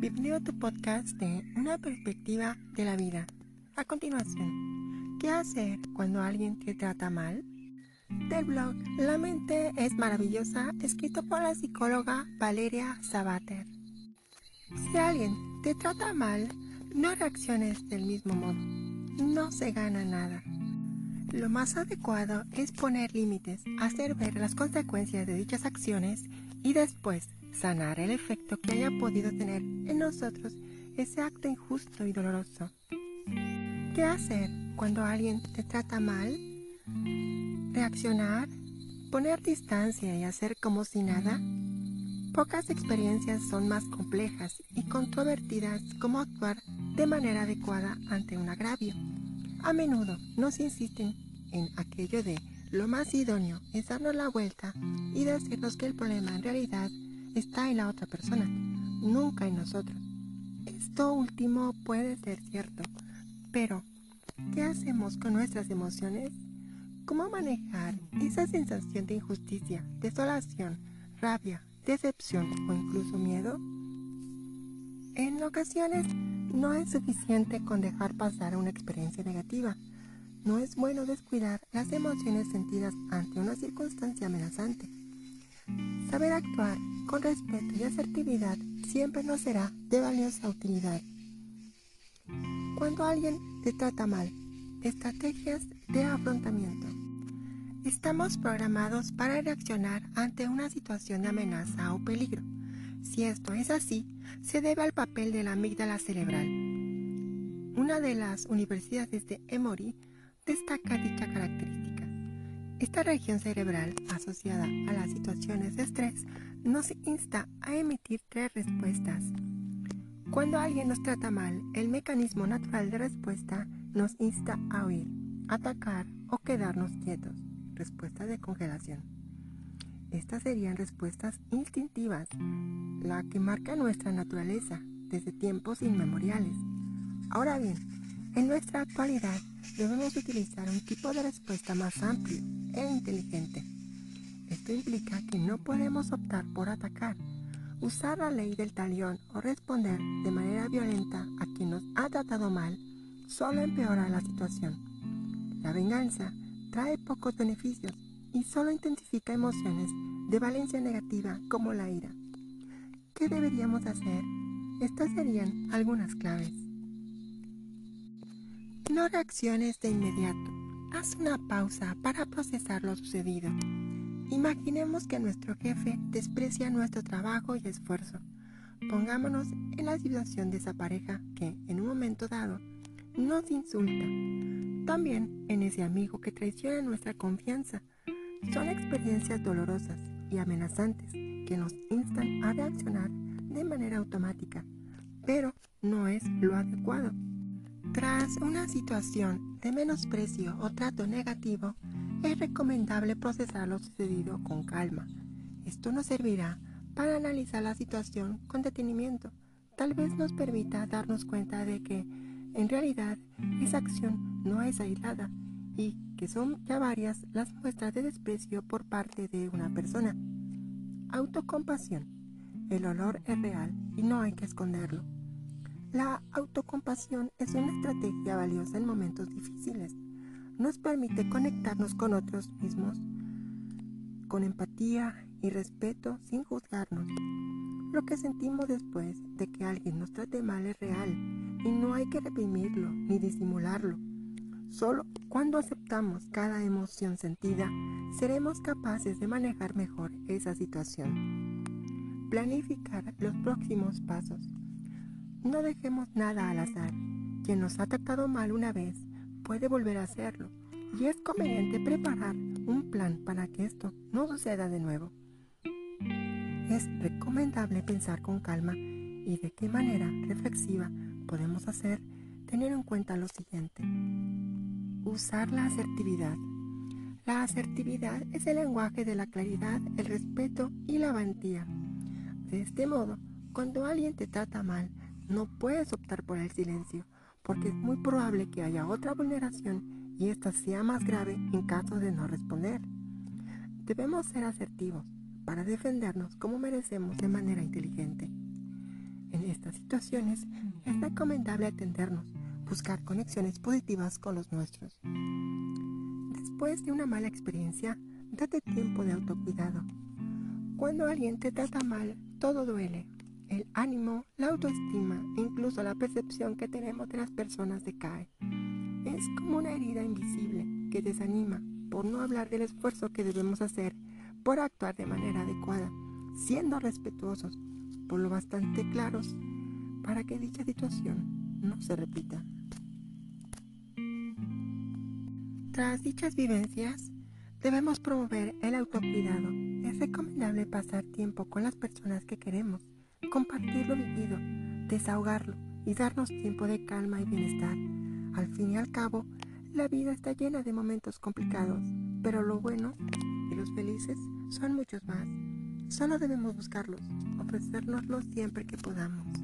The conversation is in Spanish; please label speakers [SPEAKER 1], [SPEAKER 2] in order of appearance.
[SPEAKER 1] Bienvenido a tu podcast de Una perspectiva de la vida. A continuación, ¿qué hacer cuando alguien te trata mal? Del blog La mente es maravillosa, escrito por la psicóloga Valeria Sabater. Si alguien te trata mal, no reacciones del mismo modo. No se gana nada. Lo más adecuado es poner límites, hacer ver las consecuencias de dichas acciones y después sanar el efecto que haya podido tener en nosotros ese acto injusto y doloroso. ¿Qué hacer cuando alguien te trata mal? ¿Reaccionar? ¿Poner distancia y hacer como si nada? Pocas experiencias son más complejas y controvertidas como actuar de manera adecuada ante un agravio. A menudo nos insisten en aquello de lo más idóneo es darnos la vuelta y decirnos que el problema en realidad está en la otra persona, nunca en nosotros. Esto último puede ser cierto, pero ¿qué hacemos con nuestras emociones? ¿Cómo manejar esa sensación de injusticia, desolación, rabia, decepción o incluso miedo? En ocasiones no es suficiente con dejar pasar una experiencia negativa. No es bueno descuidar las emociones sentidas ante una circunstancia amenazante. Saber actuar con respeto y asertividad siempre nos será de valiosa utilidad. Cuando alguien te trata mal, estrategias de afrontamiento. Estamos programados para reaccionar ante una situación de amenaza o peligro. Si esto es así, se debe al papel de la amígdala cerebral. Una de las universidades de Emory destaca dicha característica. Esta región cerebral asociada a las situaciones de estrés nos insta a emitir tres respuestas. Cuando alguien nos trata mal, el mecanismo natural de respuesta nos insta a huir, atacar o quedarnos quietos. Respuesta de congelación. Estas serían respuestas instintivas, la que marca nuestra naturaleza desde tiempos inmemoriales. Ahora bien, en nuestra actualidad debemos utilizar un tipo de respuesta más amplio e inteligente esto implica que no podemos optar por atacar, usar la ley del talión o responder de manera violenta a quien nos ha tratado mal solo empeora la situación. La venganza trae pocos beneficios y solo intensifica emociones de valencia negativa como la ira. ¿Qué deberíamos hacer? Estas serían algunas claves. No reacciones de inmediato. Haz una pausa para procesar lo sucedido. Imaginemos que nuestro jefe desprecia nuestro trabajo y esfuerzo. Pongámonos en la situación de esa pareja que, en un momento dado, nos insulta. También en ese amigo que traiciona nuestra confianza. Son experiencias dolorosas y amenazantes que nos instan a reaccionar de manera automática, pero no es lo adecuado. Tras una situación de menosprecio o trato negativo, es recomendable procesar lo sucedido con calma. Esto nos servirá para analizar la situación con detenimiento. Tal vez nos permita darnos cuenta de que, en realidad, esa acción no es aislada y que son ya varias las muestras de desprecio por parte de una persona. Autocompasión. El olor es real y no hay que esconderlo. La autocompasión es una estrategia valiosa en momentos difíciles nos permite conectarnos con otros mismos con empatía y respeto sin juzgarnos. Lo que sentimos después de que alguien nos trate mal es real y no hay que reprimirlo ni disimularlo. Solo cuando aceptamos cada emoción sentida, seremos capaces de manejar mejor esa situación. Planificar los próximos pasos. No dejemos nada al azar. Quien nos ha tratado mal una vez puede volver a hacerlo y es conveniente preparar un plan para que esto no suceda de nuevo. Es recomendable pensar con calma y de qué manera reflexiva podemos hacer tener en cuenta lo siguiente. Usar la asertividad. La asertividad es el lenguaje de la claridad, el respeto y la valentía. De este modo, cuando alguien te trata mal, no puedes optar por el silencio porque es muy probable que haya otra vulneración y esta sea más grave en caso de no responder. Debemos ser asertivos para defendernos como merecemos de manera inteligente. En estas situaciones es recomendable atendernos, buscar conexiones positivas con los nuestros. Después de una mala experiencia, date tiempo de autocuidado. Cuando alguien te trata mal, todo duele. El ánimo, la autoestima e incluso la percepción que tenemos de las personas decae. Es como una herida invisible que desanima, por no hablar del esfuerzo que debemos hacer por actuar de manera adecuada, siendo respetuosos, por lo bastante claros, para que dicha situación no se repita. Tras dichas vivencias, debemos promover el autocuidado. Es recomendable pasar tiempo con las personas que queremos, compartir lo vivido, desahogarlo y darnos tiempo de calma y bienestar. Al fin y al cabo, la vida está llena de momentos complicados, pero lo bueno y los felices son muchos más. Solo debemos buscarlos, ofrecérnoslos siempre que podamos.